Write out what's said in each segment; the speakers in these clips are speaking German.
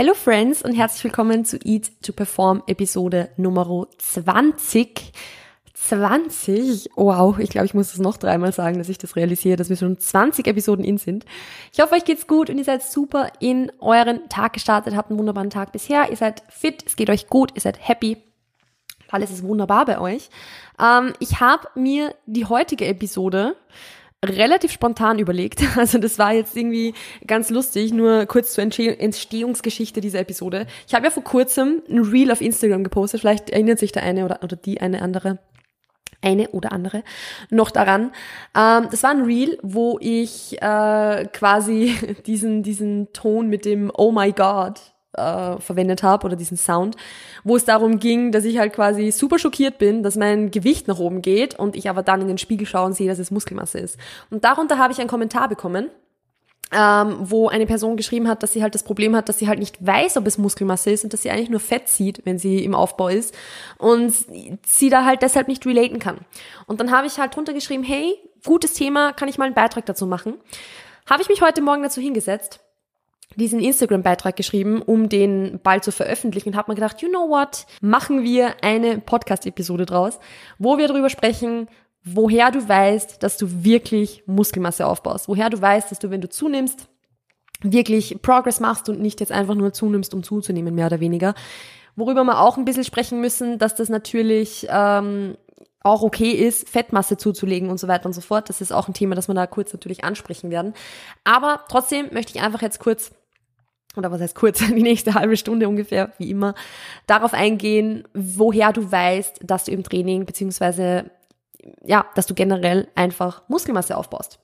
Hello Friends und herzlich willkommen zu Eat to Perform Episode Nummer 20. 20. Wow, ich glaube, ich muss das noch dreimal sagen, dass ich das realisiere, dass wir schon 20 Episoden in sind. Ich hoffe, euch geht's gut und ihr seid super in euren Tag gestartet, habt einen wunderbaren Tag bisher, ihr seid fit, es geht euch gut, ihr seid happy. Alles ist wunderbar bei euch. Ähm, ich habe mir die heutige Episode relativ spontan überlegt. Also das war jetzt irgendwie ganz lustig, nur kurz zur Entstehungsgeschichte dieser Episode. Ich habe ja vor kurzem ein Reel auf Instagram gepostet, vielleicht erinnert sich der eine oder, oder die eine andere eine oder andere noch daran. Ähm, das war ein Reel, wo ich äh, quasi diesen, diesen Ton mit dem Oh my God äh, verwendet habe oder diesen Sound, wo es darum ging, dass ich halt quasi super schockiert bin, dass mein Gewicht nach oben geht und ich aber dann in den Spiegel schaue und sehe, dass es Muskelmasse ist. Und darunter habe ich einen Kommentar bekommen, ähm, wo eine Person geschrieben hat, dass sie halt das Problem hat, dass sie halt nicht weiß, ob es Muskelmasse ist und dass sie eigentlich nur Fett sieht, wenn sie im Aufbau ist und sie da halt deshalb nicht relaten kann. Und dann habe ich halt drunter geschrieben, hey, gutes Thema, kann ich mal einen Beitrag dazu machen? Habe ich mich heute Morgen dazu hingesetzt diesen Instagram-Beitrag geschrieben, um den bald zu veröffentlichen und habe mir gedacht, you know what, machen wir eine Podcast-Episode draus, wo wir darüber sprechen, woher du weißt, dass du wirklich Muskelmasse aufbaust, woher du weißt, dass du, wenn du zunimmst, wirklich Progress machst und nicht jetzt einfach nur zunimmst, um zuzunehmen, mehr oder weniger. Worüber wir auch ein bisschen sprechen müssen, dass das natürlich ähm, auch okay ist, Fettmasse zuzulegen und so weiter und so fort. Das ist auch ein Thema, das wir da kurz natürlich ansprechen werden. Aber trotzdem möchte ich einfach jetzt kurz oder was heißt kurz, die nächste halbe Stunde ungefähr, wie immer, darauf eingehen, woher du weißt, dass du im Training beziehungsweise ja, dass du generell einfach Muskelmasse aufbaust.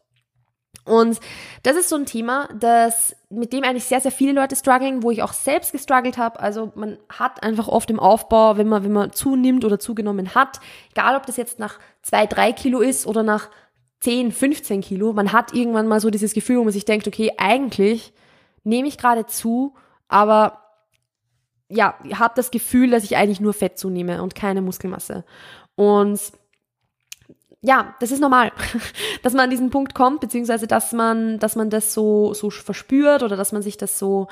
Und das ist so ein Thema, das, mit dem eigentlich sehr, sehr viele Leute strugglen, wo ich auch selbst gestruggelt habe. Also man hat einfach oft im Aufbau, wenn man, wenn man zunimmt oder zugenommen hat, egal ob das jetzt nach zwei, drei Kilo ist oder nach 10, 15 Kilo, man hat irgendwann mal so dieses Gefühl, wo man sich denkt, okay, eigentlich nehme ich gerade zu, aber ja, habe das Gefühl, dass ich eigentlich nur Fett zunehme und keine Muskelmasse. Und ja, das ist normal, dass man an diesen Punkt kommt, beziehungsweise dass man, dass man das so, so verspürt oder dass man sich das so,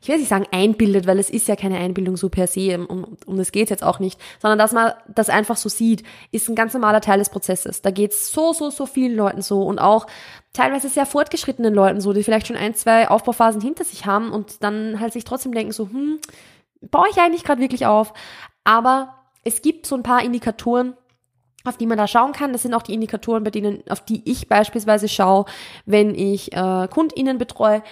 ich will nicht sagen einbildet, weil es ist ja keine Einbildung so per se, um, um das geht's jetzt auch nicht, sondern dass man das einfach so sieht, ist ein ganz normaler Teil des Prozesses. Da geht's so, so, so vielen Leuten so und auch teilweise sehr fortgeschrittenen Leuten so, die vielleicht schon ein, zwei Aufbauphasen hinter sich haben und dann halt sich trotzdem denken so, hm, baue ich eigentlich gerade wirklich auf? Aber es gibt so ein paar Indikatoren, auf die man da schauen kann. Das sind auch die Indikatoren, bei denen, auf die ich beispielsweise schaue, wenn ich äh, KundInnen betreue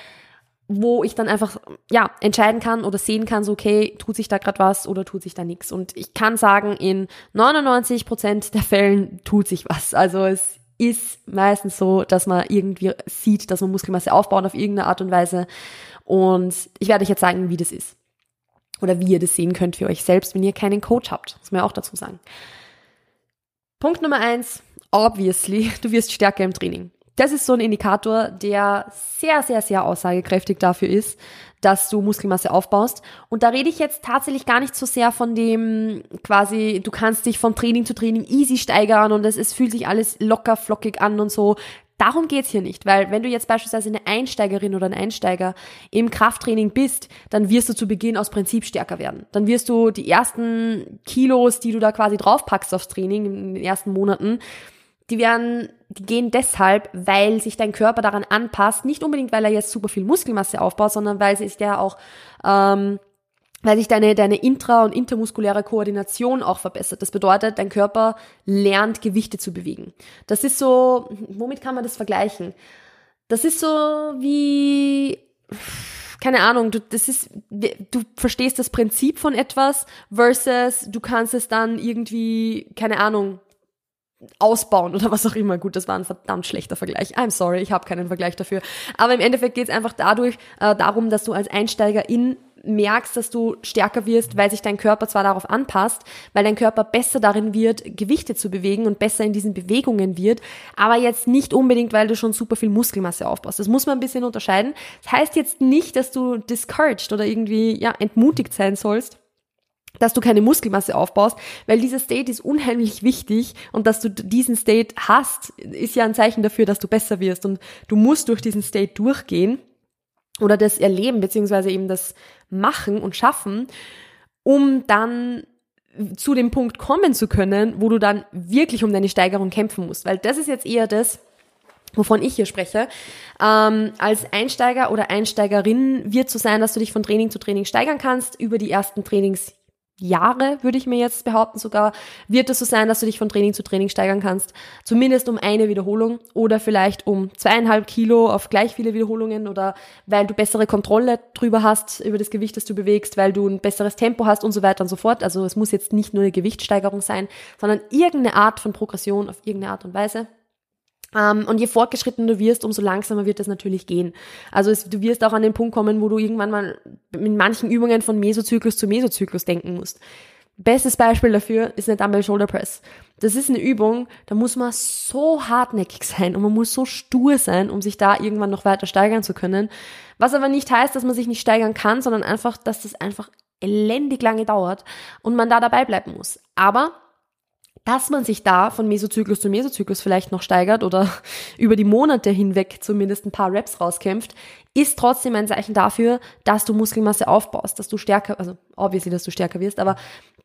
wo ich dann einfach ja entscheiden kann oder sehen kann, so okay, tut sich da gerade was oder tut sich da nichts. Und ich kann sagen, in 99 Prozent der Fällen tut sich was. Also es ist meistens so, dass man irgendwie sieht, dass man Muskelmasse aufbaut auf irgendeine Art und Weise. Und ich werde euch jetzt sagen, wie das ist. Oder wie ihr das sehen könnt für euch selbst, wenn ihr keinen Coach habt. Das muss man auch dazu sagen. Punkt Nummer eins, obviously, du wirst stärker im Training das ist so ein Indikator, der sehr, sehr, sehr aussagekräftig dafür ist, dass du Muskelmasse aufbaust. Und da rede ich jetzt tatsächlich gar nicht so sehr von dem quasi, du kannst dich von Training zu Training easy steigern und es, fühlt sich alles locker, flockig an und so. Darum geht's hier nicht, weil wenn du jetzt beispielsweise eine Einsteigerin oder ein Einsteiger im Krafttraining bist, dann wirst du zu Beginn aus Prinzip stärker werden. Dann wirst du die ersten Kilos, die du da quasi draufpackst aufs Training in den ersten Monaten, die werden, die gehen deshalb, weil sich dein Körper daran anpasst, nicht unbedingt, weil er jetzt super viel Muskelmasse aufbaut, sondern weil sich ja auch, ähm, weil sich deine, deine intra- und intermuskuläre Koordination auch verbessert. Das bedeutet, dein Körper lernt, Gewichte zu bewegen. Das ist so, womit kann man das vergleichen? Das ist so wie, keine Ahnung, du, das ist, du verstehst das Prinzip von etwas versus du kannst es dann irgendwie, keine Ahnung, ausbauen oder was auch immer. Gut, das war ein verdammt schlechter Vergleich. I'm sorry, ich habe keinen Vergleich dafür. Aber im Endeffekt geht es einfach dadurch äh, darum, dass du als Einsteigerin merkst, dass du stärker wirst, weil sich dein Körper zwar darauf anpasst, weil dein Körper besser darin wird, Gewichte zu bewegen und besser in diesen Bewegungen wird, aber jetzt nicht unbedingt, weil du schon super viel Muskelmasse aufbaust. Das muss man ein bisschen unterscheiden. Das heißt jetzt nicht, dass du discouraged oder irgendwie ja entmutigt sein sollst dass du keine Muskelmasse aufbaust, weil dieser State ist unheimlich wichtig und dass du diesen State hast, ist ja ein Zeichen dafür, dass du besser wirst und du musst durch diesen State durchgehen. oder das erleben, beziehungsweise eben das machen und schaffen, um dann zu dem Punkt kommen zu können, wo du dann wirklich um deine Steigerung kämpfen musst. Weil das ist jetzt eher das, wovon ich hier spreche. Ähm, als Einsteiger oder Einsteigerin wird so sein, dass du dich von Training zu Training steigern kannst über die ersten Trainings Jahre, würde ich mir jetzt behaupten sogar, wird es so sein, dass du dich von Training zu Training steigern kannst. Zumindest um eine Wiederholung oder vielleicht um zweieinhalb Kilo auf gleich viele Wiederholungen oder weil du bessere Kontrolle drüber hast, über das Gewicht, das du bewegst, weil du ein besseres Tempo hast und so weiter und so fort. Also es muss jetzt nicht nur eine Gewichtssteigerung sein, sondern irgendeine Art von Progression auf irgendeine Art und Weise. Um, und je fortgeschrittener du wirst, umso langsamer wird das natürlich gehen. Also es, du wirst auch an den Punkt kommen, wo du irgendwann mal mit manchen Übungen von Mesozyklus zu Mesozyklus denken musst. Bestes Beispiel dafür ist eine Dumbbell Shoulder Press. Das ist eine Übung, da muss man so hartnäckig sein und man muss so stur sein, um sich da irgendwann noch weiter steigern zu können. Was aber nicht heißt, dass man sich nicht steigern kann, sondern einfach, dass das einfach elendig lange dauert und man da dabei bleiben muss. Aber dass man sich da von Mesozyklus zu Mesozyklus vielleicht noch steigert oder über die Monate hinweg zumindest ein paar Reps rauskämpft, ist trotzdem ein Zeichen dafür, dass du Muskelmasse aufbaust, dass du stärker, also obviously, dass du stärker wirst, aber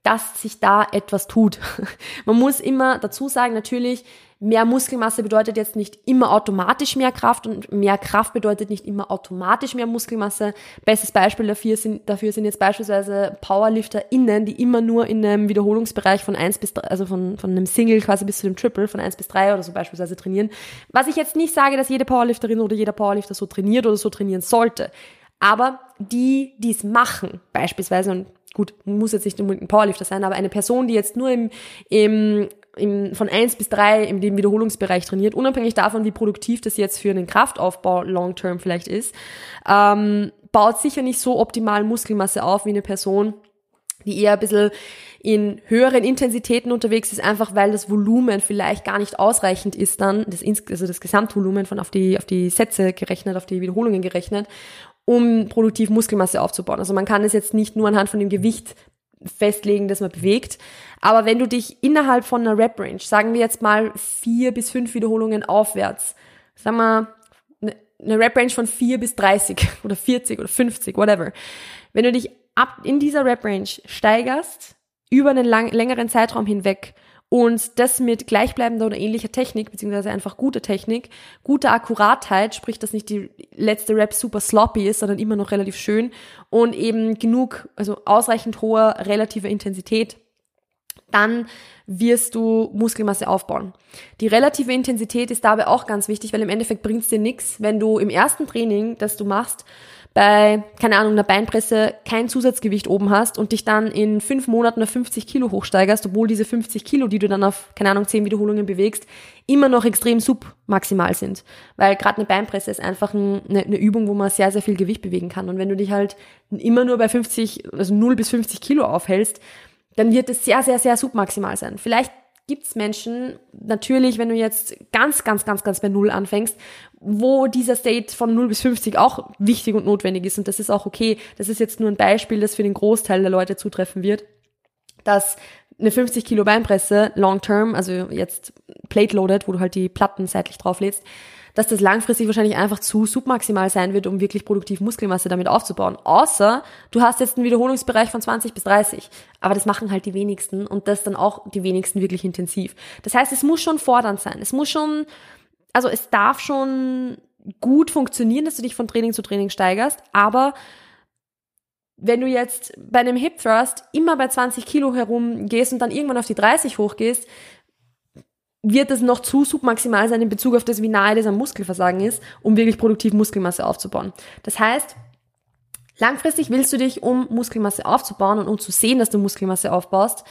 dass sich da etwas tut. Man muss immer dazu sagen, natürlich, mehr Muskelmasse bedeutet jetzt nicht immer automatisch mehr Kraft und mehr Kraft bedeutet nicht immer automatisch mehr Muskelmasse. Bestes Beispiel dafür sind, dafür sind jetzt beispielsweise PowerlifterInnen, die immer nur in einem Wiederholungsbereich von eins bis drei, also von, von einem Single quasi bis zu dem Triple von eins bis drei oder so beispielsweise trainieren. Was ich jetzt nicht sage, dass jede Powerlifterin oder jeder Powerlifter so trainiert oder so trainieren sollte. Aber die, die es machen, beispielsweise, und gut, muss jetzt nicht unbedingt ein Powerlifter sein, aber eine Person, die jetzt nur im, im, im, von eins bis drei im dem Wiederholungsbereich trainiert, unabhängig davon, wie produktiv das jetzt für einen Kraftaufbau long term vielleicht ist, ähm, baut sicher nicht so optimal Muskelmasse auf wie eine Person, die eher ein bisschen in höheren Intensitäten unterwegs ist, einfach weil das Volumen vielleicht gar nicht ausreichend ist dann, das, also das Gesamtvolumen von auf die, auf die Sätze gerechnet, auf die Wiederholungen gerechnet, um produktiv Muskelmasse aufzubauen. Also man kann es jetzt nicht nur anhand von dem Gewicht festlegen, das man bewegt. Aber wenn du dich innerhalb von einer Rep-Range, sagen wir jetzt mal vier bis fünf Wiederholungen aufwärts, sagen wir ne, eine Rep-Range von vier bis 30 oder 40 oder 50, whatever. Wenn du dich ab in dieser Rep-Range steigerst, über einen lang, längeren Zeitraum hinweg und das mit gleichbleibender oder ähnlicher Technik, beziehungsweise einfach gute Technik, gute Akkuratheit, sprich, dass nicht die letzte Rap super sloppy ist, sondern immer noch relativ schön und eben genug, also ausreichend hoher relativer Intensität, dann wirst du Muskelmasse aufbauen. Die relative Intensität ist dabei auch ganz wichtig, weil im Endeffekt bringt es dir nichts, wenn du im ersten Training, das du machst, bei, keine Ahnung, einer Beinpresse kein Zusatzgewicht oben hast und dich dann in fünf Monaten auf 50 Kilo hochsteigerst, obwohl diese 50 Kilo, die du dann auf, keine Ahnung, zehn Wiederholungen bewegst, immer noch extrem submaximal sind. Weil gerade eine Beinpresse ist einfach ein, eine, eine, Übung, wo man sehr, sehr viel Gewicht bewegen kann. Und wenn du dich halt immer nur bei 50, also 0 bis 50 Kilo aufhältst, dann wird es sehr, sehr, sehr submaximal sein. Vielleicht gibt's Menschen, natürlich, wenn du jetzt ganz, ganz, ganz, ganz bei Null anfängst, wo dieser State von 0 bis 50 auch wichtig und notwendig ist. Und das ist auch okay. Das ist jetzt nur ein Beispiel, das für den Großteil der Leute zutreffen wird, dass eine 50 Kilo Beinpresse long term, also jetzt plate loaded, wo du halt die Platten seitlich drauflädst, dass das langfristig wahrscheinlich einfach zu submaximal sein wird, um wirklich produktiv Muskelmasse damit aufzubauen. Außer du hast jetzt einen Wiederholungsbereich von 20 bis 30. Aber das machen halt die wenigsten und das dann auch die wenigsten wirklich intensiv. Das heißt, es muss schon fordernd sein. Es muss schon, also es darf schon gut funktionieren, dass du dich von Training zu Training steigerst, aber wenn du jetzt bei einem Hip Thrust immer bei 20 Kilo herumgehst und dann irgendwann auf die 30 hochgehst, wird es noch zu submaximal sein in Bezug auf das, wie nahe das am Muskelversagen ist, um wirklich produktiv Muskelmasse aufzubauen. Das heißt, langfristig willst du dich, um Muskelmasse aufzubauen und um zu sehen, dass du Muskelmasse aufbaust,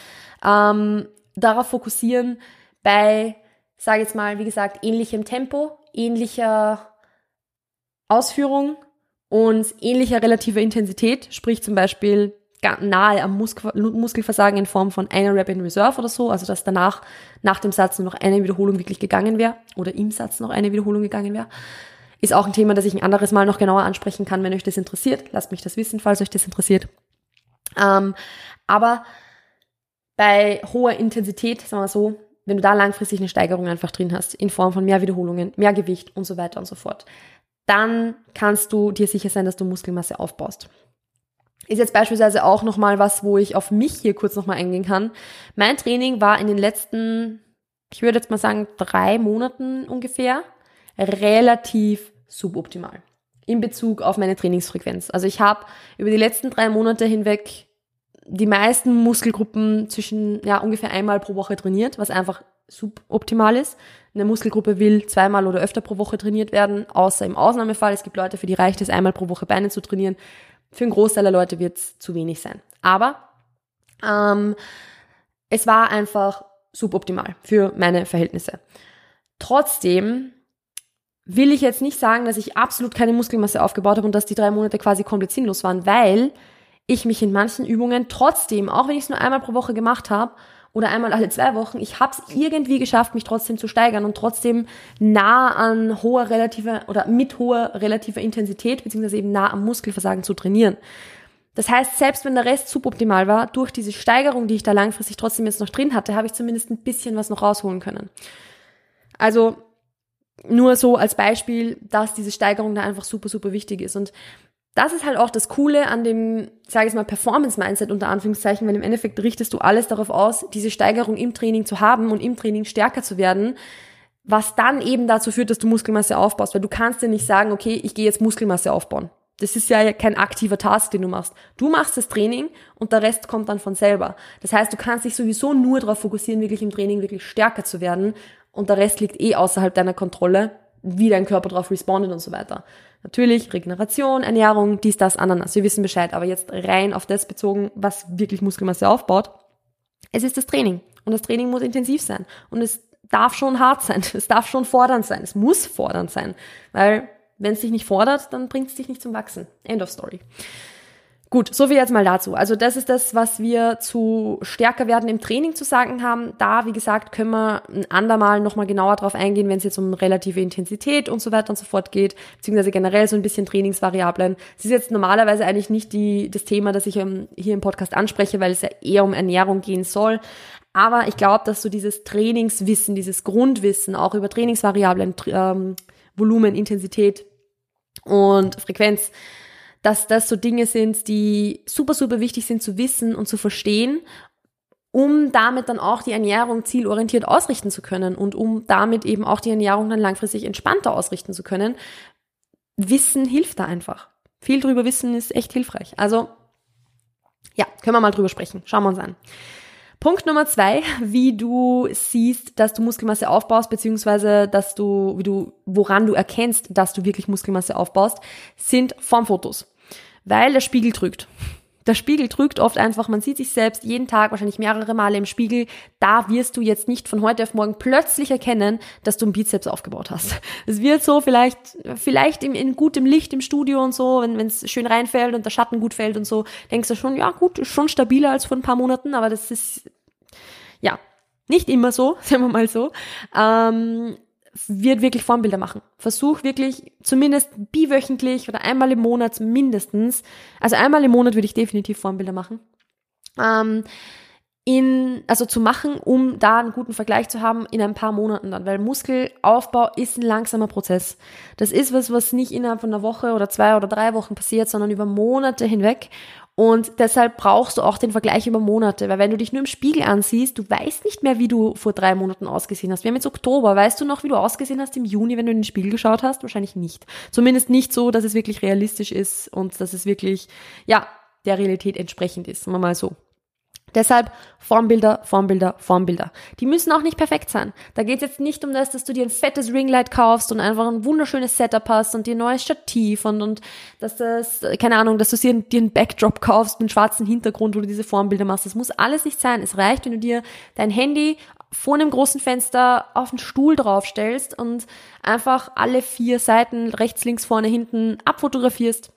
ähm, darauf fokussieren, bei, sage jetzt mal, wie gesagt, ähnlichem Tempo, ähnlicher Ausführung und ähnlicher relativer Intensität, sprich zum Beispiel nahe am Muskelversagen in Form von einer Rep in Reserve oder so, also dass danach, nach dem Satz nur noch eine Wiederholung wirklich gegangen wäre oder im Satz noch eine Wiederholung gegangen wäre. Ist auch ein Thema, das ich ein anderes Mal noch genauer ansprechen kann, wenn euch das interessiert. Lasst mich das wissen, falls euch das interessiert. Ähm, aber bei hoher Intensität, sagen wir so, wenn du da langfristig eine Steigerung einfach drin hast, in Form von mehr Wiederholungen, mehr Gewicht und so weiter und so fort, dann kannst du dir sicher sein, dass du Muskelmasse aufbaust. Ist jetzt beispielsweise auch nochmal was, wo ich auf mich hier kurz nochmal eingehen kann. Mein Training war in den letzten, ich würde jetzt mal sagen, drei Monaten ungefähr, relativ suboptimal in Bezug auf meine Trainingsfrequenz. Also ich habe über die letzten drei Monate hinweg die meisten Muskelgruppen zwischen ja ungefähr einmal pro Woche trainiert, was einfach suboptimal ist. Eine Muskelgruppe will zweimal oder öfter pro Woche trainiert werden, außer im Ausnahmefall. Es gibt Leute, für die reicht es einmal pro Woche Beine zu trainieren. Für einen Großteil der Leute wird es zu wenig sein. Aber ähm, es war einfach suboptimal für meine Verhältnisse. Trotzdem will ich jetzt nicht sagen, dass ich absolut keine Muskelmasse aufgebaut habe und dass die drei Monate quasi komplett sinnlos waren, weil ich mich in manchen Übungen trotzdem, auch wenn ich es nur einmal pro Woche gemacht habe oder einmal alle zwei Wochen, ich habe es irgendwie geschafft, mich trotzdem zu steigern und trotzdem nah an hoher relativer oder mit hoher relativer Intensität beziehungsweise eben nah am Muskelversagen zu trainieren. Das heißt, selbst wenn der Rest suboptimal war, durch diese Steigerung, die ich da langfristig trotzdem jetzt noch drin hatte, habe ich zumindest ein bisschen was noch rausholen können. Also nur so als Beispiel, dass diese Steigerung da einfach super, super wichtig ist. Und das ist halt auch das Coole an dem, sage ich mal, Performance-Mindset unter Anführungszeichen, weil im Endeffekt richtest du alles darauf aus, diese Steigerung im Training zu haben und im Training stärker zu werden, was dann eben dazu führt, dass du Muskelmasse aufbaust, weil du kannst dir nicht sagen, okay, ich gehe jetzt Muskelmasse aufbauen. Das ist ja kein aktiver Task, den du machst. Du machst das Training und der Rest kommt dann von selber. Das heißt, du kannst dich sowieso nur darauf fokussieren, wirklich im Training wirklich stärker zu werden und der Rest liegt eh außerhalb deiner Kontrolle, wie dein Körper darauf respondet und so weiter. Natürlich Regeneration, Ernährung, dies, das, Ananas. Wir wissen Bescheid, aber jetzt rein auf das bezogen, was wirklich Muskelmasse aufbaut. Es ist das Training und das Training muss intensiv sein und es darf schon hart sein, es darf schon fordernd sein, es muss fordernd sein, weil wenn es dich nicht fordert, dann bringt es dich nicht zum Wachsen. End of story. Gut, so viel jetzt mal dazu. Also das ist das, was wir zu stärker werden im Training zu sagen haben. Da, wie gesagt, können wir ein andermal nochmal genauer drauf eingehen, wenn es jetzt um relative Intensität und so weiter und so fort geht, beziehungsweise generell so ein bisschen Trainingsvariablen. Es ist jetzt normalerweise eigentlich nicht die, das Thema, das ich um, hier im Podcast anspreche, weil es ja eher um Ernährung gehen soll. Aber ich glaube, dass so dieses Trainingswissen, dieses Grundwissen auch über Trainingsvariablen, ähm, Volumen, Intensität und Frequenz, dass das so Dinge sind, die super, super wichtig sind zu wissen und zu verstehen, um damit dann auch die Ernährung zielorientiert ausrichten zu können und um damit eben auch die Ernährung dann langfristig entspannter ausrichten zu können. Wissen hilft da einfach. Viel drüber wissen ist echt hilfreich. Also, ja, können wir mal drüber sprechen. Schauen wir uns an. Punkt Nummer zwei, wie du siehst, dass du Muskelmasse aufbaust, beziehungsweise dass du, wie du, woran du erkennst, dass du wirklich Muskelmasse aufbaust, sind Formfotos. Weil der Spiegel trügt. Der Spiegel trügt oft einfach, man sieht sich selbst jeden Tag, wahrscheinlich mehrere Male im Spiegel. Da wirst du jetzt nicht von heute auf morgen plötzlich erkennen, dass du einen Bizeps aufgebaut hast. Es wird so vielleicht, vielleicht im, in gutem Licht im Studio und so, wenn es schön reinfällt und der Schatten gut fällt und so, denkst du schon, ja gut, ist schon stabiler als vor ein paar Monaten, aber das ist, ja, nicht immer so, sagen wir mal so. Ähm, wird wirklich Formbilder machen. Versuch wirklich zumindest biwöchentlich oder einmal im Monat mindestens, also einmal im Monat würde ich definitiv Formbilder machen. Ähm, in, also zu machen, um da einen guten Vergleich zu haben in ein paar Monaten dann, weil Muskelaufbau ist ein langsamer Prozess. Das ist was, was nicht innerhalb von einer Woche oder zwei oder drei Wochen passiert, sondern über Monate hinweg. Und deshalb brauchst du auch den Vergleich über Monate, weil wenn du dich nur im Spiegel ansiehst, du weißt nicht mehr, wie du vor drei Monaten ausgesehen hast. Wir haben jetzt Oktober, weißt du noch, wie du ausgesehen hast im Juni, wenn du in den Spiegel geschaut hast? Wahrscheinlich nicht. Zumindest nicht so, dass es wirklich realistisch ist und dass es wirklich, ja, der Realität entsprechend ist, sagen wir mal so. Deshalb Formbilder, Formbilder, Formbilder. Die müssen auch nicht perfekt sein. Da geht es jetzt nicht um das, dass du dir ein fettes Ringlight kaufst und einfach ein wunderschönes Setup hast und dir ein neues Stativ und, und dass das, keine Ahnung, dass du dir, dir einen Backdrop kaufst mit einem schwarzen Hintergrund, wo du diese Formbilder machst. Das muss alles nicht sein. Es reicht, wenn du dir dein Handy vor einem großen Fenster auf einen Stuhl draufstellst und einfach alle vier Seiten rechts, links, vorne, hinten abfotografierst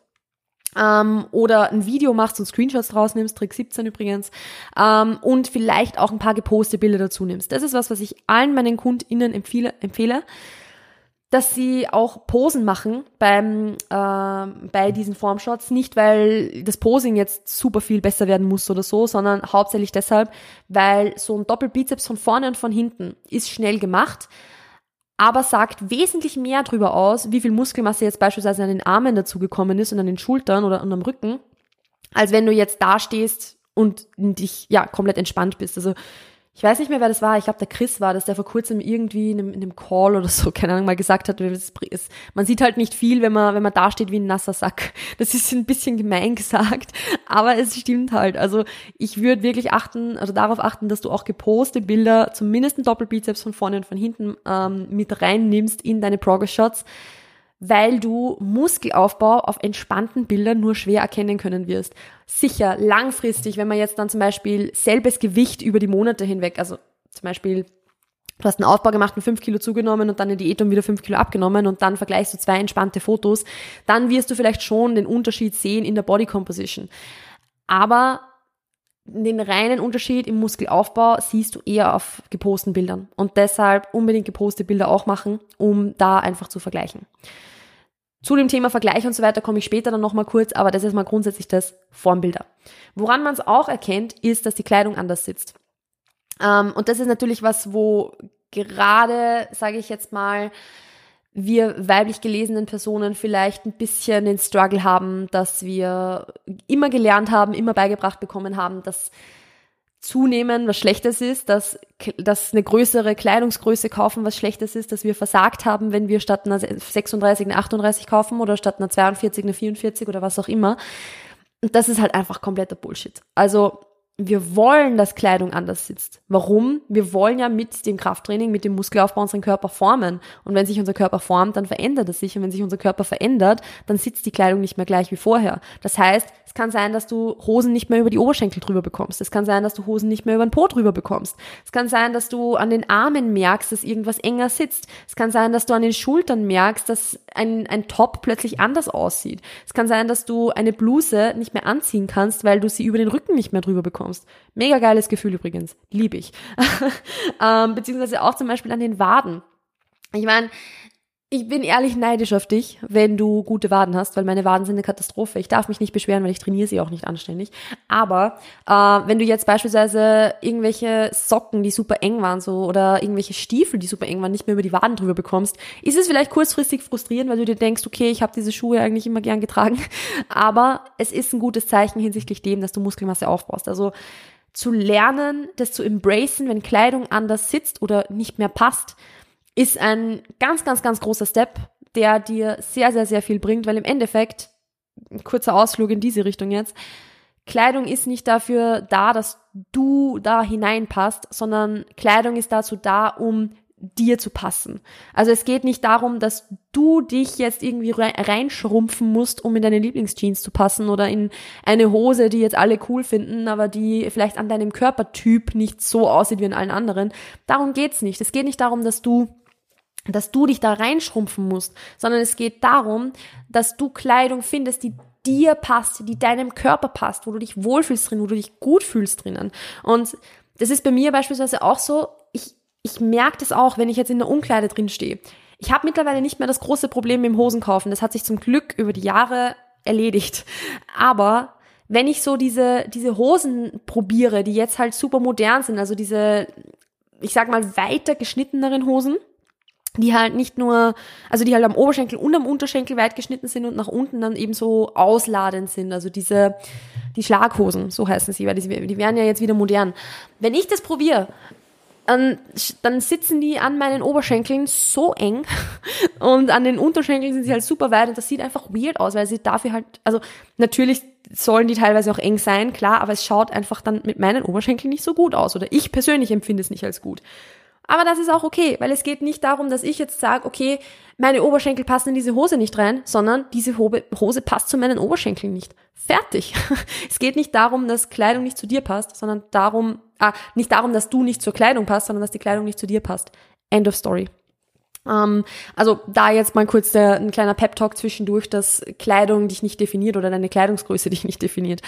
ähm, oder ein Video machst und Screenshots draus nimmst, Trick 17 übrigens, ähm, und vielleicht auch ein paar gepostete Bilder dazu nimmst. Das ist was, was ich allen meinen KundInnen empfehle, empfehle dass sie auch Posen machen beim äh, bei diesen Formshots, nicht weil das Posing jetzt super viel besser werden muss oder so, sondern hauptsächlich deshalb, weil so ein Doppelbizeps von vorne und von hinten ist schnell gemacht, aber sagt wesentlich mehr darüber aus, wie viel Muskelmasse jetzt beispielsweise an den Armen dazugekommen ist und an den Schultern oder am Rücken, als wenn du jetzt da stehst und dich ja komplett entspannt bist. Also ich weiß nicht mehr, wer das war. Ich glaube, der Chris war das, der vor kurzem irgendwie in einem, in einem Call oder so, keine Ahnung, mal gesagt hat, man sieht halt nicht viel, wenn man, wenn man da steht wie ein nasser Sack. Das ist ein bisschen gemein gesagt, aber es stimmt halt. Also ich würde wirklich achten, also darauf achten, dass du auch geposte Bilder, zumindest ein Doppelbizeps von vorne und von hinten ähm, mit reinnimmst in deine Progress Shots weil du Muskelaufbau auf entspannten Bildern nur schwer erkennen können wirst. Sicher, langfristig, wenn man jetzt dann zum Beispiel selbes Gewicht über die Monate hinweg, also zum Beispiel du hast einen Aufbau gemacht und fünf Kilo zugenommen und dann eine Diät und wieder fünf Kilo abgenommen und dann vergleichst du zwei entspannte Fotos, dann wirst du vielleicht schon den Unterschied sehen in der Body Composition. Aber den reinen Unterschied im Muskelaufbau siehst du eher auf geposten Bildern. Und deshalb unbedingt geposte Bilder auch machen, um da einfach zu vergleichen. Zu dem Thema Vergleich und so weiter komme ich später dann nochmal kurz, aber das ist mal grundsätzlich das Formbilder. Woran man es auch erkennt, ist, dass die Kleidung anders sitzt. Ähm, und das ist natürlich was, wo gerade, sage ich jetzt mal, wir weiblich gelesenen Personen vielleicht ein bisschen den Struggle haben, dass wir immer gelernt haben, immer beigebracht bekommen haben, dass zunehmen was Schlechtes ist, dass, dass eine größere Kleidungsgröße kaufen was Schlechtes ist, dass wir versagt haben, wenn wir statt einer 36 eine 38 kaufen oder statt einer 42 eine 44 oder was auch immer. Das ist halt einfach kompletter Bullshit. Also wir wollen, dass Kleidung anders sitzt. Warum? Wir wollen ja mit dem Krafttraining, mit dem Muskelaufbau unseren Körper formen. Und wenn sich unser Körper formt, dann verändert es sich. Und wenn sich unser Körper verändert, dann sitzt die Kleidung nicht mehr gleich wie vorher. Das heißt, es kann sein, dass du Hosen nicht mehr über die Oberschenkel drüber bekommst. Es kann sein, dass du Hosen nicht mehr über den Po drüber bekommst. Es kann sein, dass du an den Armen merkst, dass irgendwas enger sitzt. Es kann sein, dass du an den Schultern merkst, dass ein, ein Top plötzlich anders aussieht. Es kann sein, dass du eine Bluse nicht mehr anziehen kannst, weil du sie über den Rücken nicht mehr drüber bekommst. Mega geiles Gefühl übrigens. Liebe ich. ähm, beziehungsweise auch zum Beispiel an den Waden. Ich meine, ich bin ehrlich neidisch auf dich, wenn du gute Waden hast, weil meine Waden sind eine Katastrophe. Ich darf mich nicht beschweren, weil ich trainiere sie auch nicht anständig. Aber äh, wenn du jetzt beispielsweise irgendwelche Socken, die super eng waren, so oder irgendwelche Stiefel, die super eng waren, nicht mehr über die Waden drüber bekommst, ist es vielleicht kurzfristig frustrierend, weil du dir denkst, okay, ich habe diese Schuhe eigentlich immer gern getragen. Aber es ist ein gutes Zeichen hinsichtlich dem, dass du Muskelmasse aufbaust. Also zu lernen, das zu embracen, wenn Kleidung anders sitzt oder nicht mehr passt ist ein ganz, ganz, ganz großer Step, der dir sehr, sehr, sehr viel bringt, weil im Endeffekt, kurzer Ausflug in diese Richtung jetzt, Kleidung ist nicht dafür da, dass du da hineinpasst, sondern Kleidung ist dazu da, um dir zu passen. Also es geht nicht darum, dass du dich jetzt irgendwie reinschrumpfen musst, um in deine Lieblingsjeans zu passen oder in eine Hose, die jetzt alle cool finden, aber die vielleicht an deinem Körpertyp nicht so aussieht wie in allen anderen. Darum geht's nicht. Es geht nicht darum, dass du dass du dich da reinschrumpfen musst, sondern es geht darum, dass du Kleidung findest, die dir passt, die deinem Körper passt, wo du dich wohlfühlst drin, wo du dich gut fühlst drinnen. Und das ist bei mir beispielsweise auch so, ich, ich merke das auch, wenn ich jetzt in der Umkleide drin stehe. Ich habe mittlerweile nicht mehr das große Problem mit dem Hosenkaufen. Das hat sich zum Glück über die Jahre erledigt. Aber wenn ich so diese, diese Hosen probiere, die jetzt halt super modern sind, also diese, ich sag mal, weiter geschnitteneren Hosen, die halt nicht nur, also die halt am Oberschenkel und am Unterschenkel weit geschnitten sind und nach unten dann eben so ausladend sind. Also diese, die Schlaghosen, so heißen sie, weil die, die werden ja jetzt wieder modern. Wenn ich das probiere, dann, dann sitzen die an meinen Oberschenkeln so eng und an den Unterschenkeln sind sie halt super weit und das sieht einfach weird aus, weil sie dafür halt, also natürlich sollen die teilweise auch eng sein, klar, aber es schaut einfach dann mit meinen Oberschenkeln nicht so gut aus oder ich persönlich empfinde es nicht als gut. Aber das ist auch okay, weil es geht nicht darum, dass ich jetzt sage, okay, meine Oberschenkel passen in diese Hose nicht rein, sondern diese Hose passt zu meinen Oberschenkeln nicht. Fertig. Es geht nicht darum, dass Kleidung nicht zu dir passt, sondern darum, ah, nicht darum, dass du nicht zur Kleidung passt, sondern dass die Kleidung nicht zu dir passt. End of story. Ähm, also da jetzt mal kurz der, ein kleiner Pep-Talk zwischendurch, dass Kleidung dich nicht definiert oder deine Kleidungsgröße dich nicht definiert.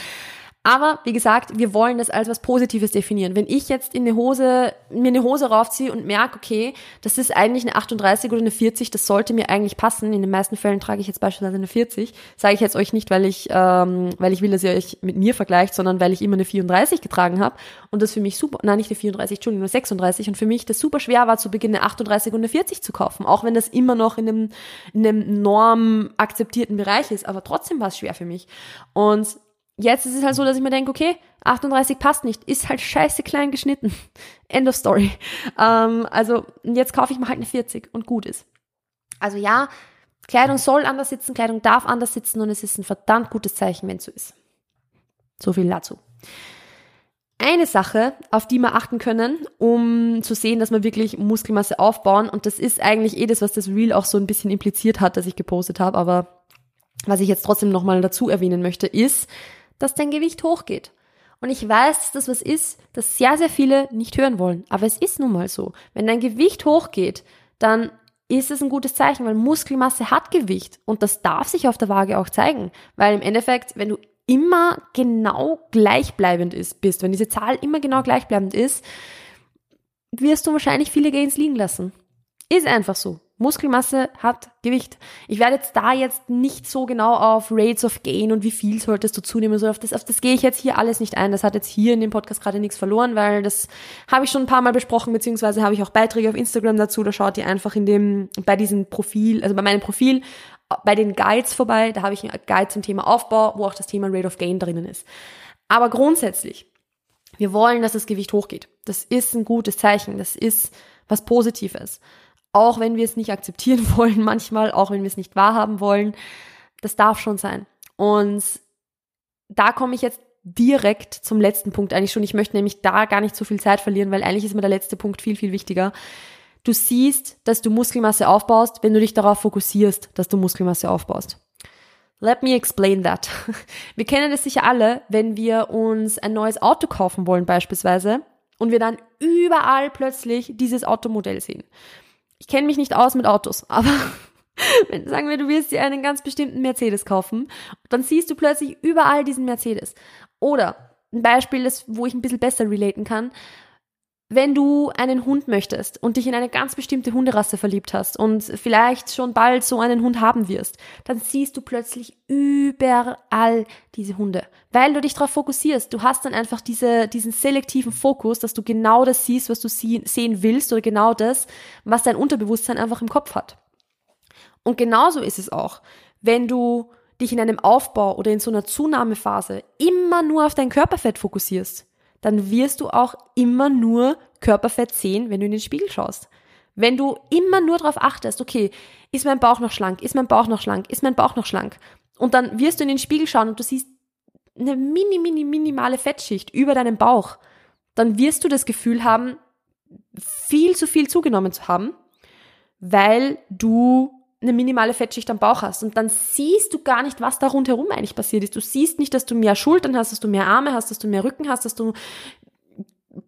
Aber wie gesagt, wir wollen das als was Positives definieren. Wenn ich jetzt in eine Hose, mir eine Hose raufziehe und merke, okay, das ist eigentlich eine 38 oder eine 40, das sollte mir eigentlich passen. In den meisten Fällen trage ich jetzt beispielsweise eine 40. Sage ich jetzt euch nicht, weil ich, ähm, weil ich will, dass ihr euch mit mir vergleicht, sondern weil ich immer eine 34 getragen habe und das für mich super, nein, nicht eine 34, Entschuldigung, nur 36 und für mich das super schwer war, zu Beginn eine 38 und eine 40 zu kaufen, auch wenn das immer noch in einem, in einem norm akzeptierten Bereich ist, aber trotzdem war es schwer für mich. Und jetzt ist es halt so, dass ich mir denke, okay, 38 passt nicht, ist halt scheiße klein geschnitten. End of story. Ähm, also jetzt kaufe ich mir halt eine 40 und gut ist. Also ja, Kleidung soll anders sitzen, Kleidung darf anders sitzen und es ist ein verdammt gutes Zeichen, wenn es so ist. So viel dazu. Eine Sache, auf die wir achten können, um zu sehen, dass wir wirklich Muskelmasse aufbauen, und das ist eigentlich eh das, was das Reel auch so ein bisschen impliziert hat, dass ich gepostet habe, aber was ich jetzt trotzdem nochmal dazu erwähnen möchte, ist, dass dein Gewicht hochgeht. Und ich weiß, dass das was ist, das sehr, sehr viele nicht hören wollen. Aber es ist nun mal so. Wenn dein Gewicht hochgeht, dann ist es ein gutes Zeichen, weil Muskelmasse hat Gewicht. Und das darf sich auf der Waage auch zeigen. Weil im Endeffekt, wenn du immer genau gleichbleibend ist, bist, wenn diese Zahl immer genau gleichbleibend ist, wirst du wahrscheinlich viele Gains liegen lassen. Ist einfach so. Muskelmasse hat Gewicht. Ich werde jetzt da jetzt nicht so genau auf Rates of Gain und wie viel solltest du zunehmen, so auf das, auf das gehe ich jetzt hier alles nicht ein. Das hat jetzt hier in dem Podcast gerade nichts verloren, weil das habe ich schon ein paar Mal besprochen, beziehungsweise habe ich auch Beiträge auf Instagram dazu. Da schaut ihr einfach in dem, bei diesem Profil, also bei meinem Profil, bei den Guides vorbei. Da habe ich einen Guide zum Thema Aufbau, wo auch das Thema Rate of Gain drinnen ist. Aber grundsätzlich, wir wollen, dass das Gewicht hochgeht. Das ist ein gutes Zeichen. Das ist was Positives auch wenn wir es nicht akzeptieren wollen manchmal, auch wenn wir es nicht wahrhaben wollen. Das darf schon sein. Und da komme ich jetzt direkt zum letzten Punkt eigentlich schon. Ich möchte nämlich da gar nicht so viel Zeit verlieren, weil eigentlich ist mir der letzte Punkt viel, viel wichtiger. Du siehst, dass du Muskelmasse aufbaust, wenn du dich darauf fokussierst, dass du Muskelmasse aufbaust. Let me explain that. Wir kennen das sicher alle, wenn wir uns ein neues Auto kaufen wollen beispielsweise und wir dann überall plötzlich dieses Automodell sehen ich kenne mich nicht aus mit Autos, aber sagen wir, du willst dir einen ganz bestimmten Mercedes kaufen, dann siehst du plötzlich überall diesen Mercedes. Oder ein Beispiel, das, wo ich ein bisschen besser relaten kann, wenn du einen Hund möchtest und dich in eine ganz bestimmte Hunderasse verliebt hast und vielleicht schon bald so einen Hund haben wirst, dann siehst du plötzlich überall diese Hunde, weil du dich darauf fokussierst. Du hast dann einfach diese, diesen selektiven Fokus, dass du genau das siehst, was du sie sehen willst oder genau das, was dein Unterbewusstsein einfach im Kopf hat. Und genauso ist es auch, wenn du dich in einem Aufbau oder in so einer Zunahmephase immer nur auf dein Körperfett fokussierst dann wirst du auch immer nur Körperfett sehen, wenn du in den Spiegel schaust. Wenn du immer nur darauf achtest, okay, ist mein Bauch noch schlank, ist mein Bauch noch schlank, ist mein Bauch noch schlank, und dann wirst du in den Spiegel schauen und du siehst eine mini, mini, minimale Fettschicht über deinem Bauch, dann wirst du das Gefühl haben, viel zu viel zugenommen zu haben, weil du eine minimale Fettschicht am Bauch hast. Und dann siehst du gar nicht, was da rundherum eigentlich passiert ist. Du siehst nicht, dass du mehr Schultern hast, dass du mehr Arme hast, dass du mehr Rücken hast, dass du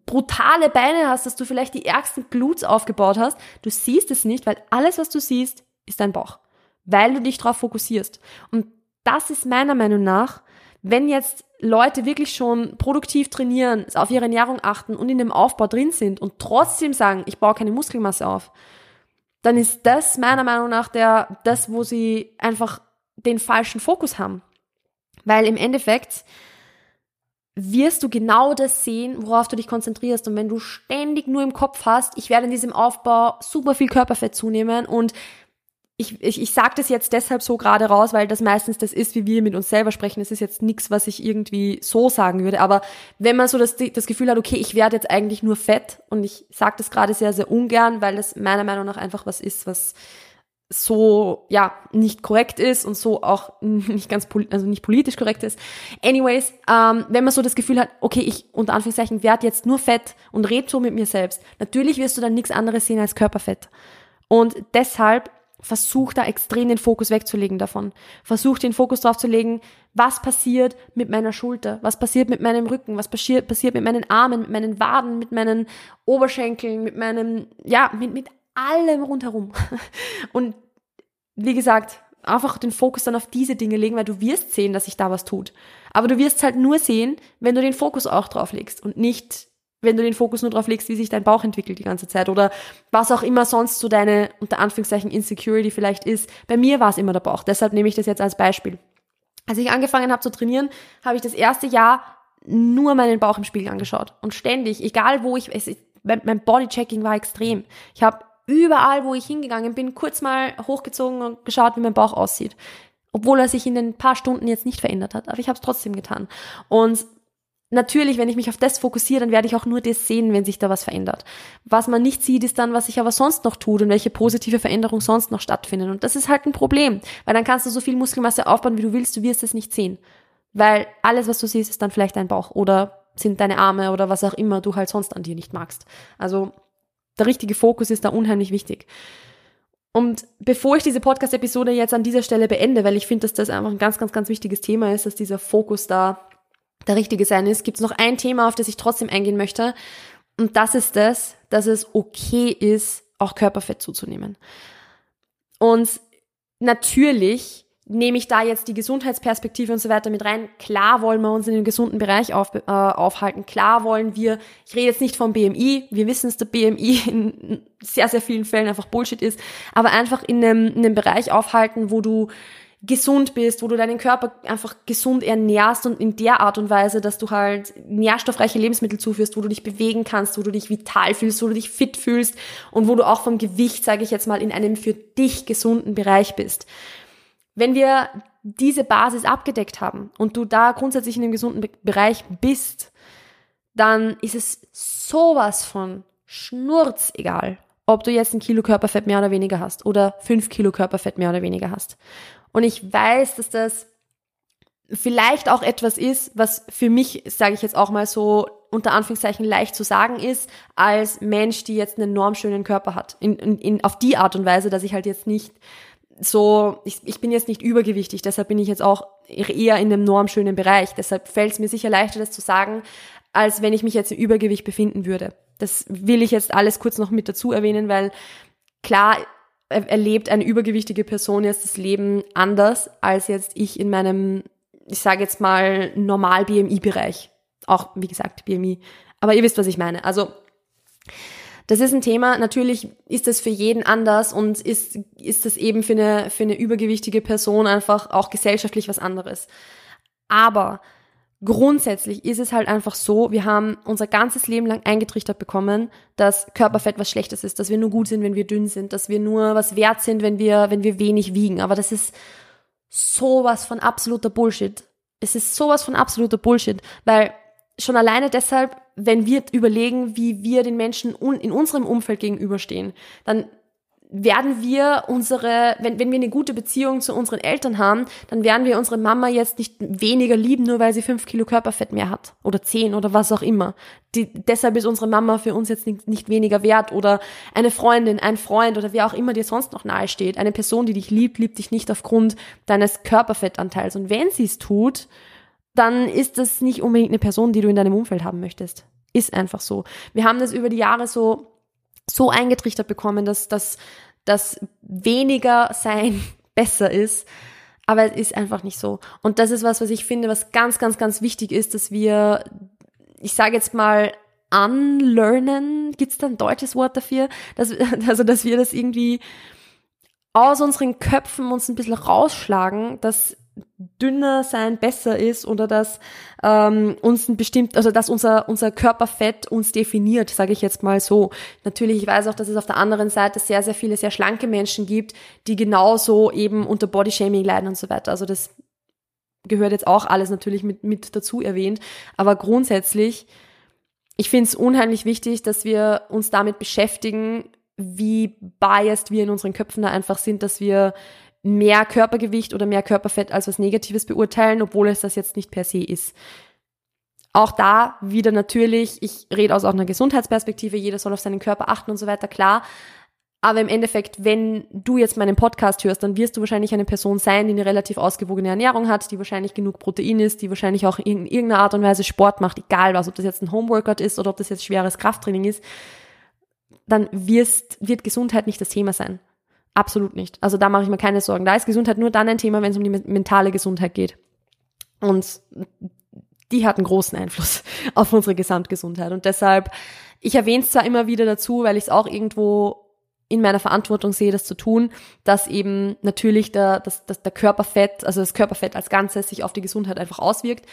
brutale Beine hast, dass du vielleicht die ärgsten Glutes aufgebaut hast. Du siehst es nicht, weil alles, was du siehst, ist dein Bauch. Weil du dich darauf fokussierst. Und das ist meiner Meinung nach, wenn jetzt Leute wirklich schon produktiv trainieren, auf ihre Ernährung achten und in dem Aufbau drin sind und trotzdem sagen, ich baue keine Muskelmasse auf, dann ist das meiner Meinung nach der, das, wo sie einfach den falschen Fokus haben. Weil im Endeffekt wirst du genau das sehen, worauf du dich konzentrierst. Und wenn du ständig nur im Kopf hast, ich werde in diesem Aufbau super viel Körperfett zunehmen und ich, ich, ich sage das jetzt deshalb so gerade raus, weil das meistens das ist, wie wir mit uns selber sprechen. Es ist jetzt nichts, was ich irgendwie so sagen würde. Aber wenn man so das, das Gefühl hat, okay, ich werde jetzt eigentlich nur fett und ich sage das gerade sehr, sehr ungern, weil das meiner Meinung nach einfach was ist, was so ja nicht korrekt ist und so auch nicht ganz also nicht politisch korrekt ist. Anyways, ähm, wenn man so das Gefühl hat, okay, ich unter Anführungszeichen werde jetzt nur fett und red so mit mir selbst, natürlich wirst du dann nichts anderes sehen als Körperfett. Und deshalb versuch da extrem den Fokus wegzulegen davon. Versuch den Fokus drauf zu legen, was passiert mit meiner Schulter, was passiert mit meinem Rücken, was passiert, passiert mit meinen Armen, mit meinen Waden, mit meinen Oberschenkeln, mit meinem, ja, mit, mit allem rundherum. Und wie gesagt, einfach den Fokus dann auf diese Dinge legen, weil du wirst sehen, dass sich da was tut. Aber du wirst halt nur sehen, wenn du den Fokus auch drauf legst und nicht, wenn du den Fokus nur drauf legst, wie sich dein Bauch entwickelt die ganze Zeit oder was auch immer sonst so deine, unter Anführungszeichen, Insecurity vielleicht ist. Bei mir war es immer der Bauch, deshalb nehme ich das jetzt als Beispiel. Als ich angefangen habe zu trainieren, habe ich das erste Jahr nur meinen Bauch im Spiegel angeschaut und ständig, egal wo ich, es, mein Bodychecking war extrem. Ich habe überall, wo ich hingegangen bin, kurz mal hochgezogen und geschaut, wie mein Bauch aussieht. Obwohl er sich in den paar Stunden jetzt nicht verändert hat. Aber ich habe es trotzdem getan. Und natürlich, wenn ich mich auf das fokussiere, dann werde ich auch nur das sehen, wenn sich da was verändert. Was man nicht sieht, ist dann, was sich aber sonst noch tut und welche positive Veränderung sonst noch stattfindet. Und das ist halt ein Problem, weil dann kannst du so viel Muskelmasse aufbauen, wie du willst, du wirst es nicht sehen. Weil alles, was du siehst, ist dann vielleicht dein Bauch oder sind deine Arme oder was auch immer du halt sonst an dir nicht magst. Also der richtige Fokus ist da unheimlich wichtig. Und bevor ich diese Podcast-Episode jetzt an dieser Stelle beende, weil ich finde, dass das einfach ein ganz, ganz, ganz wichtiges Thema ist, dass dieser Fokus da der richtige sein ist, gibt es noch ein Thema, auf das ich trotzdem eingehen möchte. Und das ist das, dass es okay ist, auch Körperfett zuzunehmen. Und natürlich nehme ich da jetzt die Gesundheitsperspektive und so weiter mit rein. Klar wollen wir uns in dem gesunden Bereich auf, äh, aufhalten. Klar wollen wir, ich rede jetzt nicht vom BMI, wir wissen, dass der BMI in sehr, sehr vielen Fällen einfach Bullshit ist, aber einfach in einem, in einem Bereich aufhalten, wo du gesund bist, wo du deinen Körper einfach gesund ernährst und in der Art und Weise, dass du halt nährstoffreiche Lebensmittel zuführst, wo du dich bewegen kannst, wo du dich vital fühlst, wo du dich fit fühlst und wo du auch vom Gewicht, sage ich jetzt mal, in einem für dich gesunden Bereich bist. Wenn wir diese Basis abgedeckt haben und du da grundsätzlich in einem gesunden Be Bereich bist, dann ist es sowas von Schnurz egal, ob du jetzt ein Kilo Körperfett mehr oder weniger hast oder fünf Kilo Körperfett mehr oder weniger hast. Und ich weiß, dass das vielleicht auch etwas ist, was für mich, sage ich jetzt auch mal so unter Anführungszeichen leicht zu sagen ist, als Mensch, die jetzt einen enorm schönen Körper hat. In, in, in, auf die Art und Weise, dass ich halt jetzt nicht so, ich, ich bin jetzt nicht übergewichtig, deshalb bin ich jetzt auch eher in einem normschönen Bereich. Deshalb fällt es mir sicher leichter, das zu sagen, als wenn ich mich jetzt im Übergewicht befinden würde. Das will ich jetzt alles kurz noch mit dazu erwähnen, weil klar erlebt eine übergewichtige Person jetzt das Leben anders als jetzt ich in meinem, ich sage jetzt mal, normal BMI-Bereich. Auch, wie gesagt, BMI. Aber ihr wisst, was ich meine. Also, das ist ein Thema, natürlich ist das für jeden anders und ist, ist das eben für eine, für eine übergewichtige Person einfach auch gesellschaftlich was anderes. Aber grundsätzlich ist es halt einfach so, wir haben unser ganzes Leben lang eingetrichtert bekommen, dass Körperfett was Schlechtes ist, dass wir nur gut sind, wenn wir dünn sind, dass wir nur was wert sind, wenn wir, wenn wir wenig wiegen. Aber das ist sowas von absoluter Bullshit. Es ist sowas von absoluter Bullshit, weil schon alleine deshalb, wenn wir überlegen, wie wir den Menschen in unserem Umfeld gegenüberstehen, dann werden wir unsere, wenn, wenn wir eine gute Beziehung zu unseren Eltern haben, dann werden wir unsere Mama jetzt nicht weniger lieben, nur weil sie fünf Kilo Körperfett mehr hat oder zehn oder was auch immer. Die, deshalb ist unsere Mama für uns jetzt nicht, nicht weniger wert oder eine Freundin, ein Freund oder wer auch immer dir sonst noch nahe steht. Eine Person, die dich liebt, liebt dich nicht aufgrund deines Körperfettanteils. Und wenn sie es tut, dann ist das nicht unbedingt eine Person, die du in deinem Umfeld haben möchtest. Ist einfach so. Wir haben das über die Jahre so, so eingetrichtert bekommen, dass, dass, dass weniger sein besser ist. Aber es ist einfach nicht so. Und das ist was, was ich finde, was ganz, ganz, ganz wichtig ist, dass wir, ich sage jetzt mal, unlearnen, gibt's da ein deutsches Wort dafür? Dass, also, dass wir das irgendwie aus unseren Köpfen uns ein bisschen rausschlagen, dass dünner sein besser ist oder dass ähm, uns ein bestimmt, also dass unser unser Körperfett uns definiert, sage ich jetzt mal so. Natürlich, ich weiß auch, dass es auf der anderen Seite sehr sehr viele sehr schlanke Menschen gibt, die genauso eben unter Bodyshaming leiden und so weiter. Also das gehört jetzt auch alles natürlich mit mit dazu erwähnt, aber grundsätzlich ich finde es unheimlich wichtig, dass wir uns damit beschäftigen, wie biased wir in unseren Köpfen da einfach sind, dass wir mehr Körpergewicht oder mehr Körperfett als was Negatives beurteilen, obwohl es das jetzt nicht per se ist. Auch da wieder natürlich, ich rede aus auch einer Gesundheitsperspektive, jeder soll auf seinen Körper achten und so weiter, klar. Aber im Endeffekt, wenn du jetzt meinen Podcast hörst, dann wirst du wahrscheinlich eine Person sein, die eine relativ ausgewogene Ernährung hat, die wahrscheinlich genug Protein ist, die wahrscheinlich auch in irgendeiner Art und Weise Sport macht, egal was, ob das jetzt ein Homeworkout ist oder ob das jetzt schweres Krafttraining ist, dann wirst, wird Gesundheit nicht das Thema sein Absolut nicht. Also da mache ich mir keine Sorgen. Da ist Gesundheit nur dann ein Thema, wenn es um die mentale Gesundheit geht. Und die hat einen großen Einfluss auf unsere Gesamtgesundheit. Und deshalb, ich erwähne es zwar immer wieder dazu, weil ich es auch irgendwo in meiner Verantwortung sehe, das zu tun, dass eben natürlich der, das, das, der Körperfett, also das Körperfett als Ganzes sich auf die Gesundheit einfach auswirkt.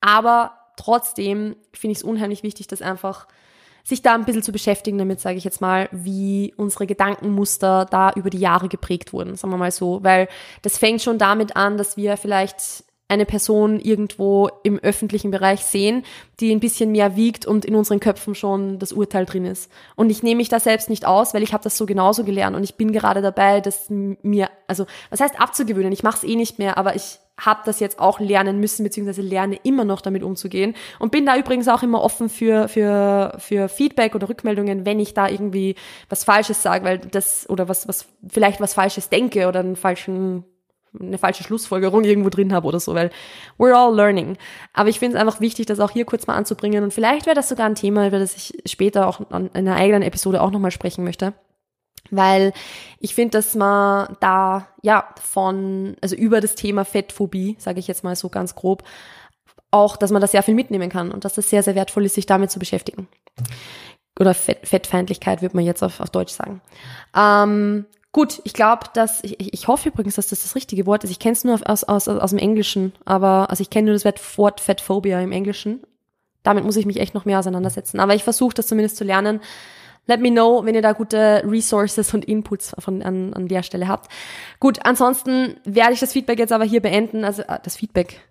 Aber trotzdem finde ich es unheimlich wichtig, dass einfach sich da ein bisschen zu beschäftigen damit, sage ich jetzt mal, wie unsere Gedankenmuster da über die Jahre geprägt wurden, sagen wir mal so. Weil das fängt schon damit an, dass wir vielleicht eine Person irgendwo im öffentlichen Bereich sehen, die ein bisschen mehr wiegt und in unseren Köpfen schon das Urteil drin ist. Und ich nehme mich da selbst nicht aus, weil ich habe das so genauso gelernt und ich bin gerade dabei, das mir, also was heißt abzugewöhnen? Ich mache es eh nicht mehr, aber ich habe das jetzt auch lernen müssen, beziehungsweise lerne immer noch damit umzugehen. Und bin da übrigens auch immer offen für, für, für Feedback oder Rückmeldungen, wenn ich da irgendwie was Falsches sage, weil das, oder was, was, vielleicht was Falsches denke oder einen falschen eine falsche Schlussfolgerung irgendwo drin habe oder so, weil we're all learning. Aber ich finde es einfach wichtig, das auch hier kurz mal anzubringen und vielleicht wäre das sogar ein Thema, über das ich später auch in einer eigenen Episode auch nochmal sprechen möchte. Weil ich finde, dass man da, ja, von, also über das Thema Fettphobie, sage ich jetzt mal so ganz grob, auch, dass man da sehr viel mitnehmen kann und dass das sehr, sehr wertvoll ist, sich damit zu beschäftigen. Oder Fett, Fettfeindlichkeit, würde man jetzt auf, auf Deutsch sagen. Ähm, Gut, ich glaube, dass ich, ich hoffe übrigens, dass das das richtige Wort ist. Ich kenne es nur aus, aus, aus dem Englischen, aber also ich kenne nur das Wort Fettphobia im Englischen. Damit muss ich mich echt noch mehr auseinandersetzen. Aber ich versuche das zumindest zu lernen. Let me know, wenn ihr da gute Resources und Inputs von, an, an der Stelle habt. Gut, ansonsten werde ich das Feedback jetzt aber hier beenden. Also äh, das Feedback,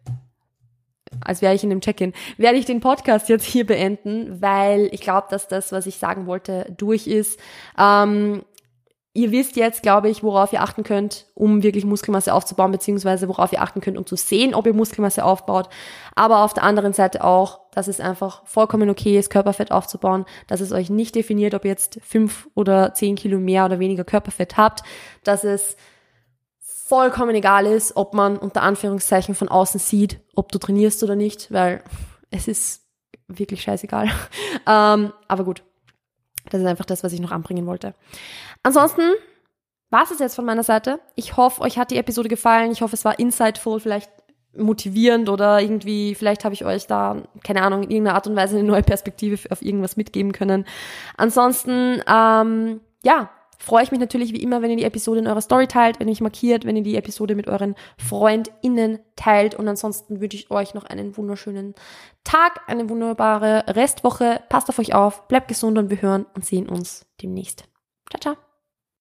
als wäre ich in dem Check-in, werde ich den Podcast jetzt hier beenden, weil ich glaube, dass das, was ich sagen wollte, durch ist. Ähm, ihr wisst jetzt, glaube ich, worauf ihr achten könnt, um wirklich Muskelmasse aufzubauen, beziehungsweise worauf ihr achten könnt, um zu sehen, ob ihr Muskelmasse aufbaut. Aber auf der anderen Seite auch, dass es einfach vollkommen okay ist, Körperfett aufzubauen, dass es euch nicht definiert, ob ihr jetzt fünf oder zehn Kilo mehr oder weniger Körperfett habt, dass es vollkommen egal ist, ob man unter Anführungszeichen von außen sieht, ob du trainierst oder nicht, weil es ist wirklich scheißegal. ähm, aber gut, das ist einfach das, was ich noch anbringen wollte. Ansonsten war es jetzt von meiner Seite. Ich hoffe, euch hat die Episode gefallen. Ich hoffe, es war insightful, vielleicht motivierend oder irgendwie, vielleicht habe ich euch da, keine Ahnung, in irgendeiner Art und Weise eine neue Perspektive auf irgendwas mitgeben können. Ansonsten, ähm, ja, freue ich mich natürlich wie immer, wenn ihr die Episode in eurer Story teilt, wenn ihr mich markiert, wenn ihr die Episode mit euren FreundInnen teilt. Und ansonsten wünsche ich euch noch einen wunderschönen Tag, eine wunderbare Restwoche. Passt auf euch auf, bleibt gesund und wir hören und sehen uns demnächst. Ciao, ciao.